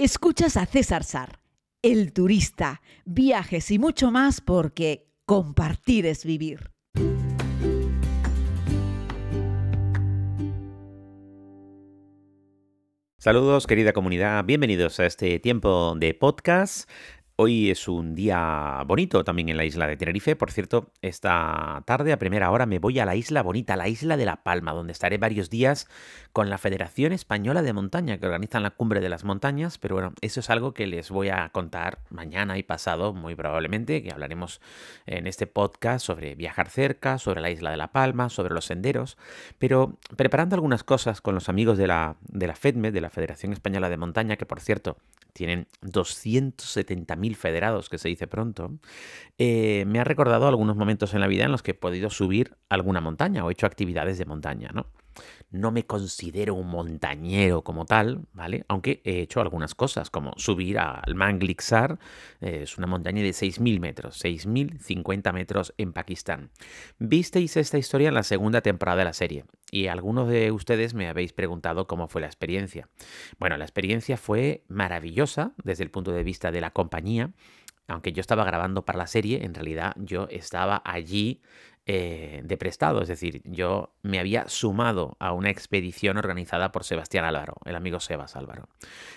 Escuchas a César Sar, el turista, viajes y mucho más porque compartir es vivir. Saludos querida comunidad, bienvenidos a este tiempo de podcast. Hoy es un día bonito también en la isla de Tenerife. Por cierto, esta tarde a primera hora me voy a la isla bonita, la isla de La Palma, donde estaré varios días con la Federación Española de Montaña, que organizan la Cumbre de las Montañas. Pero bueno, eso es algo que les voy a contar mañana y pasado, muy probablemente, que hablaremos en este podcast sobre viajar cerca, sobre la isla de La Palma, sobre los senderos. Pero preparando algunas cosas con los amigos de la, de la FEDME, de la Federación Española de Montaña, que por cierto tienen 270.000 federados, que se dice pronto, eh, me ha recordado algunos momentos en la vida en los que he podido subir alguna montaña o he hecho actividades de montaña, ¿no? No me considero un montañero como tal, ¿vale? Aunque he hecho algunas cosas, como subir al Manglixar, eh, es una montaña de 6.000 metros, 6.050 metros en Pakistán. Visteis esta historia en la segunda temporada de la serie y algunos de ustedes me habéis preguntado cómo fue la experiencia. Bueno, la experiencia fue maravillosa desde el punto de vista de la compañía aunque yo estaba grabando para la serie, en realidad yo estaba allí eh, de prestado. Es decir, yo me había sumado a una expedición organizada por Sebastián Álvaro, el amigo Sebas Álvaro,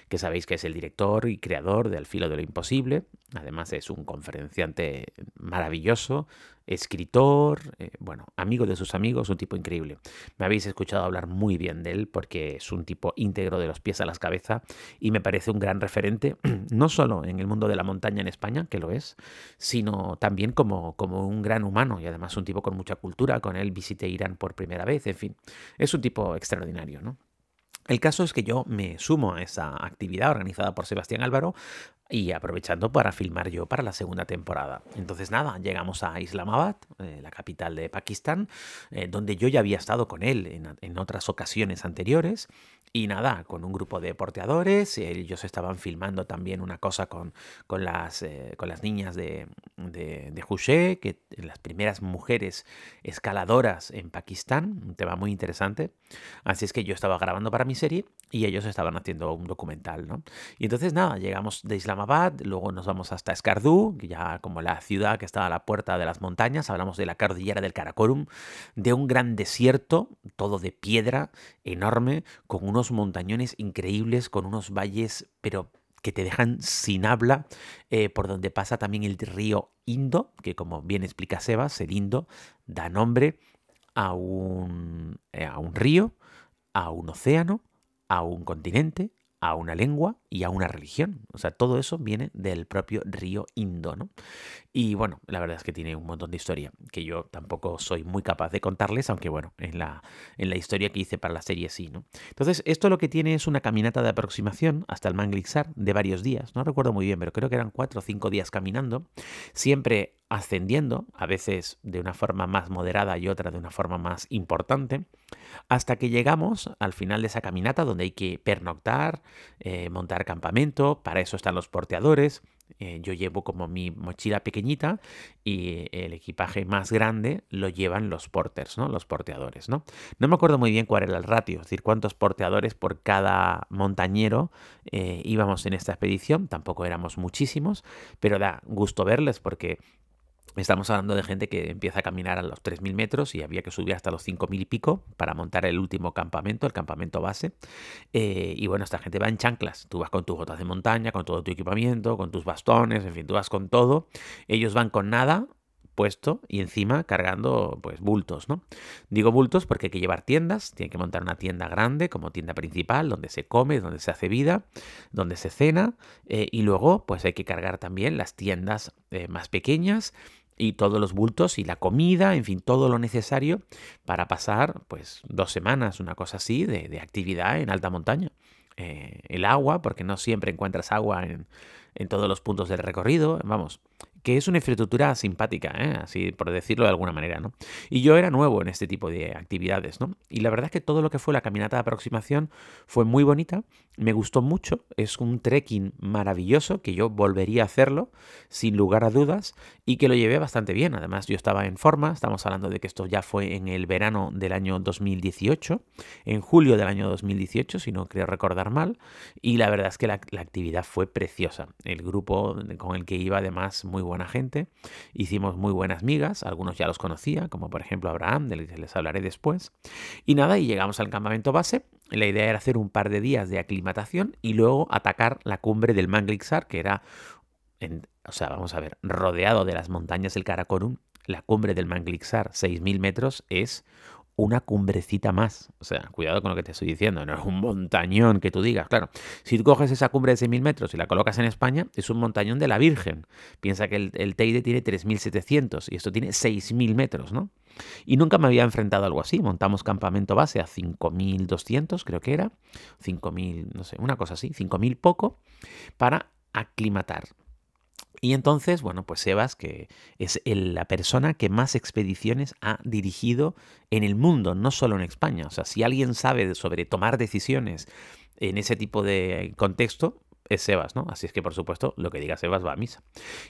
que sabéis que es el director y creador de Al filo de lo imposible. Además es un conferenciante maravilloso, escritor, eh, bueno, amigo de sus amigos, un tipo increíble. Me habéis escuchado hablar muy bien de él porque es un tipo íntegro de los pies a las cabezas y me parece un gran referente, no solo en el mundo de la montaña en España, que lo es, sino también como, como un gran humano y además un tipo con mucha cultura. Con él visité Irán por primera vez, en fin, es un tipo extraordinario, ¿no? El caso es que yo me sumo a esa actividad organizada por Sebastián Álvaro y aprovechando para filmar yo para la segunda temporada. Entonces nada, llegamos a Islamabad, eh, la capital de Pakistán, eh, donde yo ya había estado con él en, otras ocasiones anteriores. Y nada, con un grupo de porteadores, ellos estaban filmando también una cosa con, con, las, eh, con las niñas de, de, de que las primeras mujeres escaladoras en Pakistán, un tema muy interesante. Así es que yo estaba grabando para mi serie y ellos estaban haciendo un documental, ¿no? Y entonces nada, llegamos de Islamabad luego nos vamos hasta Escardú, ya como la ciudad que está a la puerta de las montañas, hablamos de la cordillera del Karakorum, de un gran desierto, todo de piedra, enorme, con unos montañones increíbles, con unos valles, pero que te dejan sin habla, eh, por donde pasa también el río Indo, que como bien explica Sebas, el Indo da nombre a un, eh, a un río, a un océano, a un continente, a una lengua y a una religión. O sea, todo eso viene del propio río Indo, ¿no? Y bueno, la verdad es que tiene un montón de historia que yo tampoco soy muy capaz de contarles, aunque bueno, en la, la historia que hice para la serie sí, ¿no? Entonces, esto lo que tiene es una caminata de aproximación hasta el Manglixar de varios días. No recuerdo muy bien, pero creo que eran cuatro o cinco días caminando, siempre ascendiendo, a veces de una forma más moderada y otra de una forma más importante, hasta que llegamos al final de esa caminata donde hay que pernoctar, eh, montar campamento, para eso están los porteadores. Eh, yo llevo como mi mochila pequeñita y el equipaje más grande lo llevan los porters, ¿no? Los porteadores, ¿no? No me acuerdo muy bien cuál era el ratio, es decir, cuántos porteadores por cada montañero eh, íbamos en esta expedición. Tampoco éramos muchísimos, pero da gusto verles porque Estamos hablando de gente que empieza a caminar a los 3.000 metros y había que subir hasta los 5.000 y pico para montar el último campamento, el campamento base. Eh, y bueno, esta gente va en chanclas. Tú vas con tus botas de montaña, con todo tu equipamiento, con tus bastones, en fin, tú vas con todo. Ellos van con nada puesto y encima cargando pues bultos, ¿no? Digo bultos porque hay que llevar tiendas, tienen que montar una tienda grande como tienda principal donde se come, donde se hace vida, donde se cena eh, y luego pues hay que cargar también las tiendas eh, más pequeñas y todos los bultos y la comida, en fin, todo lo necesario para pasar pues dos semanas, una cosa así, de, actividad en alta montaña. Eh, el agua, porque no siempre encuentras agua en, en todos los puntos del recorrido, vamos, que es una infraestructura simpática, ¿eh? así por decirlo de alguna manera, ¿no? Y yo era nuevo en este tipo de actividades, ¿no? Y la verdad es que todo lo que fue la caminata de aproximación fue muy bonita, me gustó mucho, es un trekking maravilloso que yo volvería a hacerlo sin lugar a dudas y que lo llevé bastante bien. Además, yo estaba en forma, estamos hablando de que esto ya fue en el verano del año 2018, en julio del año 2018, si no creo recordar mal, y la verdad es que la, la actividad fue preciosa. El grupo con el que iba, además, muy buena gente. Hicimos muy buenas migas, algunos ya los conocía, como por ejemplo Abraham, del que les hablaré después. Y nada, y llegamos al campamento base. La idea era hacer un par de días de aclimatación y luego atacar la cumbre del Manglixar, que era, o sea, vamos a ver, rodeado de las montañas del Karakorum. La cumbre del Manglixar, 6.000 metros, es una cumbrecita más. O sea, cuidado con lo que te estoy diciendo, no es un montañón que tú digas. Claro, si tú coges esa cumbre de 6.000 metros y la colocas en España, es un montañón de la Virgen. Piensa que el, Teide tiene 3.700 y esto tiene 6.000 metros, ¿no? Y nunca me había enfrentado a algo así. Montamos campamento base a 5.200, creo que era. 5.000, no sé, una cosa así, 5.000 poco, para aclimatar. Y entonces, bueno, pues Sebas, que es la persona que más expediciones ha dirigido en el mundo, no solo en España. O sea, si alguien sabe sobre tomar decisiones en ese tipo de contexto, es Sebas, ¿no? Así es que, por supuesto, lo que diga Sebas va a misa.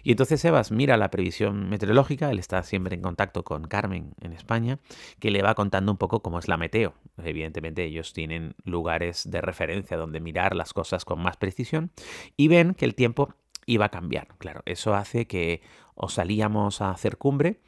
Y entonces Sebas mira la previsión meteorológica, él está siempre en contacto con Carmen en España, que le va contando un poco cómo es la meteo. Evidentemente ellos tienen lugares de referencia donde mirar las cosas con más precisión y ven que el tiempo iba a cambiar. Claro, eso hace que o salíamos a hacer cumbre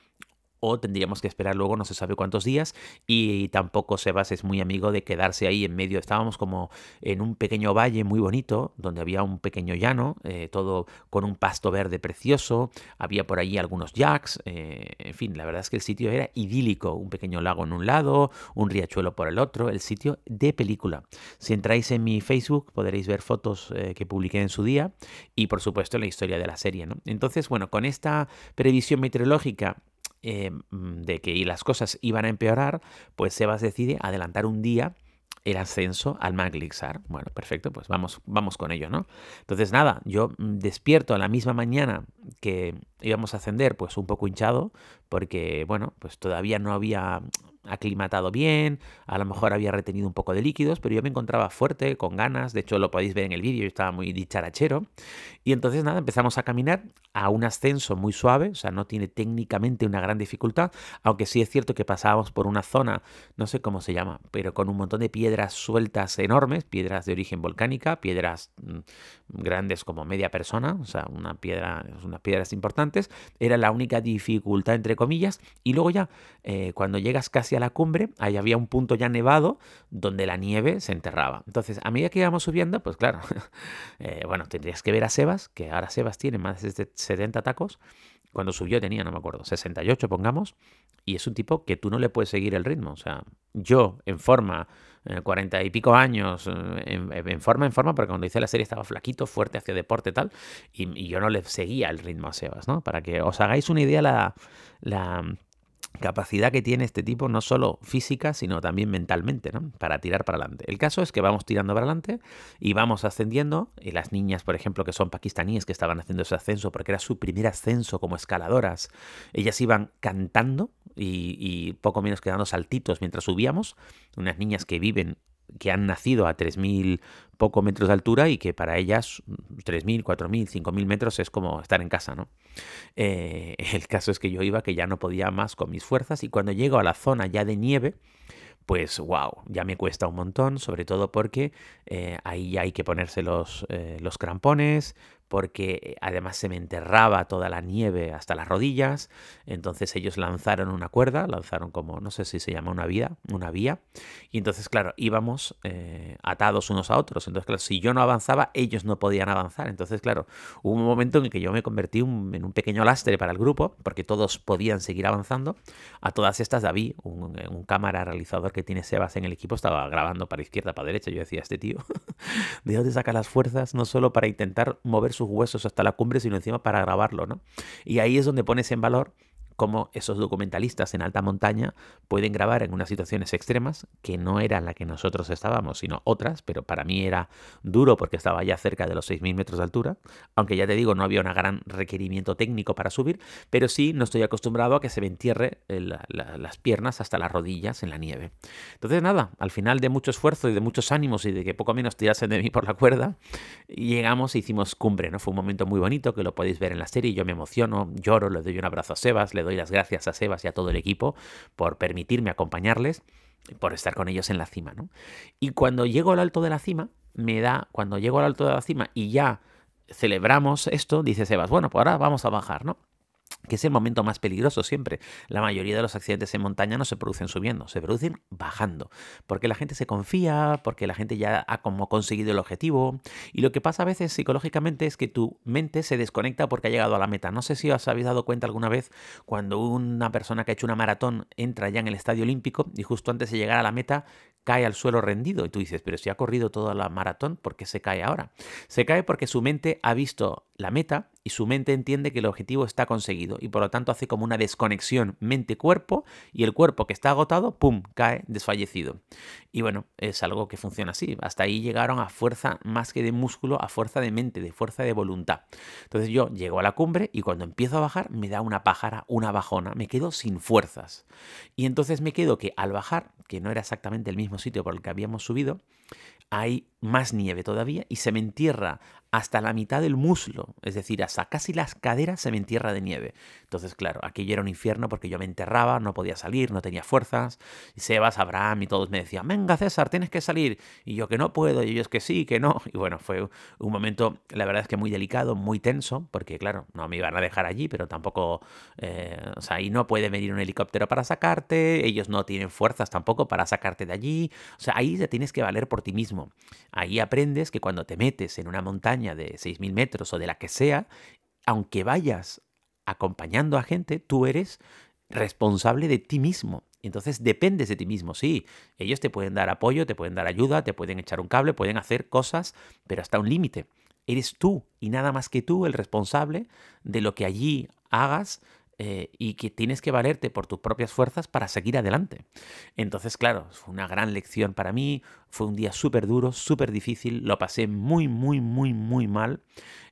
o tendríamos que esperar luego no se sabe cuántos días y tampoco Sebas es muy amigo de quedarse ahí en medio. Estábamos como en un pequeño valle muy bonito donde había un pequeño llano, eh, todo con un pasto verde precioso, había por allí algunos jacks, eh, en fin, la verdad es que el sitio era idílico, un pequeño lago en un lado, un riachuelo por el otro, el sitio de película. Si entráis en mi Facebook podréis ver fotos eh, que publiqué en su día y por supuesto la historia de la serie. ¿no? Entonces, bueno, con esta previsión meteorológica eh, mm, de que las cosas iban a empeorar, pues Sebas decide adelantar un día el ascenso al Maglixar. Bueno, perfecto, pues vamos, vamos con ello, ¿no? Entonces, nada, yo mm, despierto a la misma mañana que íbamos a ascender, pues un poco hinchado, porque, bueno, pues todavía no había aclimatado bien, a lo mejor había retenido un poco de líquidos, pero yo me encontraba fuerte, con ganas, de hecho lo podéis ver en el vídeo, estaba muy dicharachero, y entonces nada, empezamos a caminar a un ascenso muy suave, o sea, no tiene técnicamente una gran dificultad, aunque sí es cierto que pasábamos por una zona, no sé cómo se llama, pero con un montón de piedras sueltas enormes, piedras de origen volcánica, piedras mm, grandes como media persona, o sea, una piedra, unas piedras importantes, era la única dificultad entre comillas, y luego ya, eh, cuando llegas casi a la cumbre, ahí había un punto ya nevado donde la nieve se enterraba. Entonces, a medida que íbamos subiendo, pues claro, eh, bueno, tendrías que ver a Sebas, que ahora Sebas tiene más de 70 tacos. Cuando subió tenía, no me acuerdo, 68 pongamos, y es un tipo que tú no le puedes seguir el ritmo. O sea, yo en forma, cuarenta y pico años, eh, en, forma, en forma, porque cuando hice la serie estaba flaquito, fuerte, hacia deporte tal, y, y, yo no le seguía el ritmo a Sebas, ¿no? Para que os hagáis una idea la, la capacidad que tiene este tipo, no solo física, sino también mentalmente, ¿no? Para tirar para adelante. El caso es que vamos tirando para adelante y vamos ascendiendo. Y las niñas, por ejemplo, que son pakistaníes, que estaban haciendo ese ascenso porque era su primer ascenso como escaladoras, ellas iban cantando y, y poco menos que dando saltitos mientras subíamos. Unas niñas que viven que han nacido a 3.000 poco metros de altura y que para ellas 3.000, 4.000, 5.000 metros es como estar en casa, ¿no? Eh, el caso es que yo iba que ya no podía más con mis fuerzas y cuando llego a la zona ya de nieve, pues wow, ya me cuesta un montón, sobre todo porque eh, ahí ya hay que ponerse los, eh, los crampones, porque eh, además se me enterraba toda la nieve hasta las rodillas. Entonces ellos lanzaron una cuerda, lanzaron como, no sé si se llama una vía, una vía. Y entonces, claro, íbamos eh, atados unos a otros. Entonces, claro, si yo no avanzaba, ellos no podían avanzar. Entonces, claro, hubo un momento en el que yo me convertí en un pequeño lastre para el grupo, porque todos podían seguir avanzando. A todas estas, David, un, un cámara realizador que tiene Sebas en el equipo, estaba grabando para izquierda, para derecha. Yo decía, este tío, ¿de dónde saca las fuerzas? No solo para intentar mover su huesos hasta la cumbre, sino encima para grabarlo, ¿no? Y ahí es donde pones en valor cómo esos documentalistas en alta montaña pueden grabar en unas situaciones extremas que no eran la que nosotros estábamos, sino otras, pero para mí era duro porque estaba ya cerca de los 6.000 metros de altura, aunque ya te digo, no había un gran requerimiento técnico para subir, pero sí no estoy acostumbrado a que se me entierre las piernas hasta las rodillas en la nieve. Entonces nada, al final de mucho esfuerzo y de muchos ánimos y de que poco menos tirasen de mí por la cuerda, llegamos e hicimos cumbre, ¿no? Fue un momento muy bonito que lo podéis ver en la serie, yo me emociono, lloro, le doy un abrazo a Sebas, le doy las gracias a Sebas y a todo el equipo por permitirme acompañarles, por estar con ellos en la cima, ¿no? Y cuando llego al alto de la cima, me da, cuando llego al alto de la cima y ya celebramos esto, dice Sebas, bueno, pues ahora vamos a bajar, ¿no? Que es el momento más peligroso siempre. La mayoría de los accidentes en montaña no se producen subiendo, se producen bajando, porque la gente se confía, porque la gente ya ha como conseguido el objetivo, y lo que pasa a veces psicológicamente es que tu mente se desconecta porque ha llegado a la meta. No sé si os habéis dado cuenta alguna vez cuando una persona que ha hecho una maratón entra ya en el estadio olímpico y justo antes de llegar a la meta cae al suelo rendido y tú dices, pero si ha corrido toda la maratón, ¿por qué se cae ahora? Se cae porque su mente ha visto la meta y su mente entiende que el objetivo está conseguido y por lo tanto hace como una desconexión mente-cuerpo y el cuerpo que está agotado, ¡pum!, cae desfallecido. Y bueno, es algo que funciona así. Hasta ahí llegaron a fuerza más que de músculo, a fuerza de mente, de fuerza de voluntad. Entonces yo llego a la cumbre y cuando empiezo a bajar me da una pájara, una bajona, me quedo sin fuerzas. Y entonces me quedo que al bajar, que no era exactamente el mismo sitio por el que habíamos subido, hay más nieve todavía y se me entierra hasta la mitad del muslo, es decir, hasta casi las caderas se me entierra de nieve. Entonces, claro, aquello era un infierno porque yo me enterraba, no podía salir, no tenía fuerzas. Y Sebas, Abraham y todos me decían, venga César, tienes que salir. Y yo que no puedo, y ellos que sí, que no. Y bueno, fue un momento, la verdad es que muy delicado, muy tenso, porque claro, no me iban a dejar allí, pero tampoco, eh, o sea, ahí no puede venir un helicóptero para sacarte, ellos no tienen fuerzas tampoco para sacarte de allí. O sea, ahí te tienes que valer por ti mismo. Ahí aprendes que cuando te metes en una montaña de 6.000 metros o de la que sea, aunque vayas acompañando a gente, tú eres responsable de ti mismo. Entonces dependes de ti mismo, sí. Ellos te pueden dar apoyo, te pueden dar ayuda, te pueden echar un cable, pueden hacer cosas, pero hasta un límite. Eres tú y nada más que tú el responsable de lo que allí hagas eh, y que tienes que valerte por tus propias fuerzas para seguir adelante. Entonces, claro, fue una gran lección para mí, fue un día súper duro, súper difícil, lo pasé muy, muy, muy, muy mal.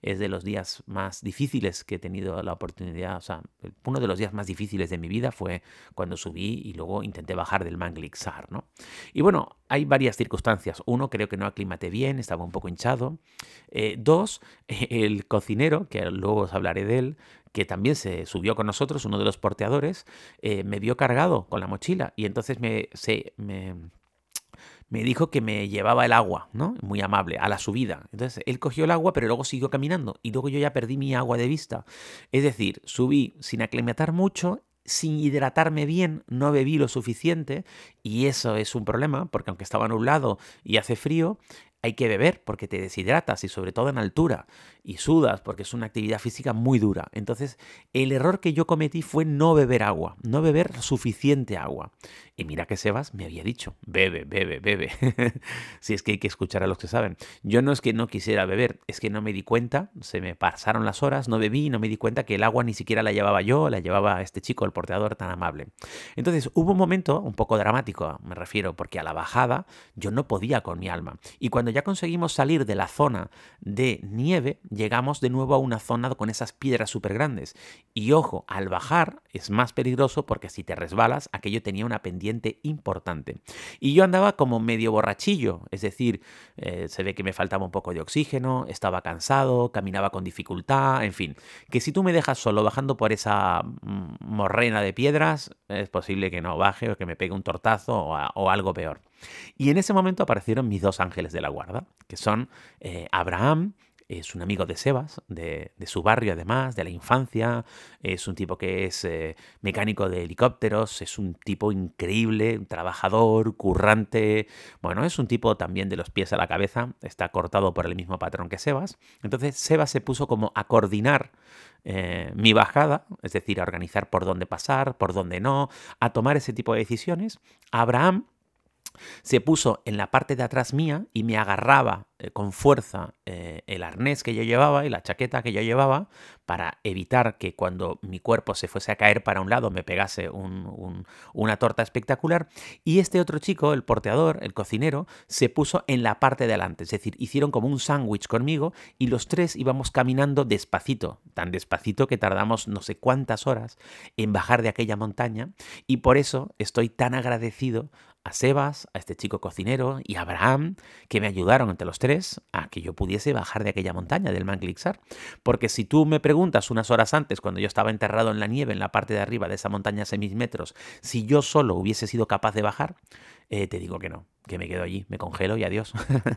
Es de los días más difíciles que he tenido la oportunidad, o sea, uno de los días más difíciles de mi vida fue cuando subí y luego intenté bajar del Manglixar, ¿no? Y bueno, hay varias circunstancias. Uno, creo que no aclimaté bien, estaba un poco hinchado. Eh, dos, el cocinero, que luego os hablaré de él, que también se subió con nosotros, uno de los porteadores, eh, me vio cargado con la mochila y entonces me, se, me, me, dijo que me llevaba el agua, ¿no? Muy amable, a la subida. Entonces él cogió el agua, pero luego siguió caminando y luego yo ya perdí mi agua de vista. Es decir, subí sin aclimatar mucho sin hidratarme bien, no bebí lo suficiente y eso es un problema porque aunque estaba nublado y hace frío, hay que beber porque te deshidratas y sobre todo en altura y sudas porque es una actividad física muy dura. Entonces, el error que yo cometí fue no beber agua, no beber suficiente agua. Y mira que Sebas me había dicho, bebe, bebe, bebe. si es que hay que escuchar a los que saben. Yo no es que no quisiera beber, es que no me di cuenta, se me pasaron las horas, no bebí, no me di cuenta que el agua ni siquiera la llevaba yo, la llevaba este chico, el porteador tan amable. Entonces, hubo un momento un poco dramático, me refiero, porque a la bajada yo no podía con mi alma. Y cuando ya conseguimos salir de la zona de nieve, llegamos de nuevo a una zona con esas piedras súper grandes. Y ojo, al bajar es más peligroso porque si te resbalas, aquello tenía una pendiente importante. Y yo andaba como medio borrachillo, es decir, eh, se ve que me faltaba un poco de oxígeno, estaba cansado, caminaba con dificultad, en fin, que si tú me dejas solo bajando por esa mm, morrena de piedras, es posible que no baje o que me pegue un tortazo o, algo peor. Y en ese momento aparecieron mis dos ángeles de la guarda, que son eh, Abraham es un amigo de Sebas, de, su barrio además, de la infancia, es un tipo que es eh, mecánico de helicópteros, es un tipo increíble, un trabajador, currante, bueno, es un tipo también de los pies a la cabeza, está cortado por el mismo patrón que Sebas. Entonces Sebas se puso como a coordinar eh, mi bajada, es decir, a organizar por dónde pasar, por dónde no, a tomar ese tipo de decisiones. Abraham se puso en la parte de atrás mía y me agarraba eh, con fuerza eh, el arnés que yo llevaba y la chaqueta que yo llevaba para evitar que cuando mi cuerpo se fuese a caer para un lado me pegase una torta espectacular. Y este otro chico, el porteador, el cocinero, se puso en la parte de adelante. Es decir, hicieron como un sándwich conmigo y los tres íbamos caminando despacito, tan despacito que tardamos no sé cuántas horas en bajar de aquella montaña. Y por eso estoy tan agradecido a Sebas, a este chico cocinero y a Abraham, que me ayudaron entre los tres a que yo pudiese bajar de aquella montaña del Manglixar. Porque si tú me preguntas unas horas antes, cuando yo estaba enterrado en la nieve en la parte de arriba de esa montaña a seis metros, si yo solo hubiese sido capaz de bajar, eh, te digo que no, que me quedo allí, me congelo y adiós.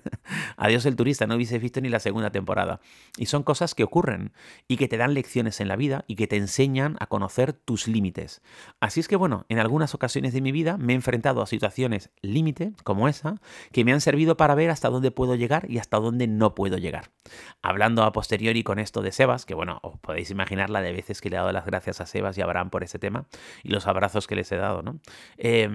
adiós el turista, no hubiese visto ni la segunda temporada. Y son cosas que ocurren y que te dan lecciones en la vida y que te enseñan a conocer tus límites. Así es que bueno, en algunas ocasiones de mi vida me he enfrentado a situaciones límite, como esa, que me han servido para ver hasta dónde puedo llegar y hasta dónde no puedo llegar. Hablando a posteriori con esto de Sebas, que bueno, os podéis imaginar la de veces que le he dado las gracias a Sebas y a Abraham por ese tema y los abrazos que les he dado, ¿no? Eh,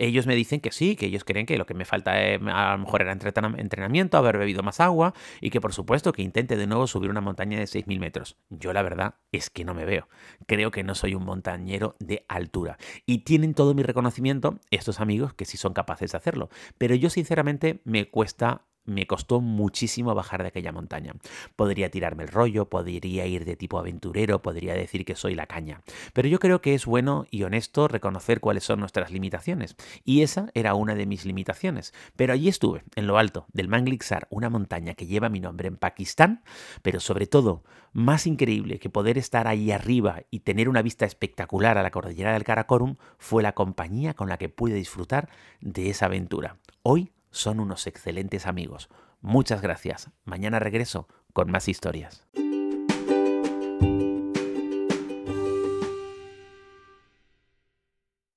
ellos me dicen que sí, que ellos creen que lo que me falta es, a lo mejor era entrenamiento, haber bebido más agua y que por supuesto que intente de nuevo subir una montaña de 6.000 metros. Yo la verdad es que no me veo. Creo que no soy un montañero de altura. Y tienen todo mi reconocimiento estos amigos que sí son capaces de hacerlo. Pero yo sinceramente me cuesta me costó muchísimo bajar de aquella montaña. Podría tirarme el rollo, podría ir de tipo aventurero, podría decir que soy la caña. Pero yo creo que es bueno y honesto reconocer cuáles son nuestras limitaciones. Y esa era una de mis limitaciones. Pero allí estuve, en lo alto del Manglixar, una montaña que lleva mi nombre en Pakistán, pero sobre todo, más increíble que poder estar ahí arriba y tener una vista espectacular a la cordillera del Karakorum fue la compañía con la que pude disfrutar de esa aventura. Hoy son unos excelentes amigos. Muchas gracias. Mañana regreso con más historias.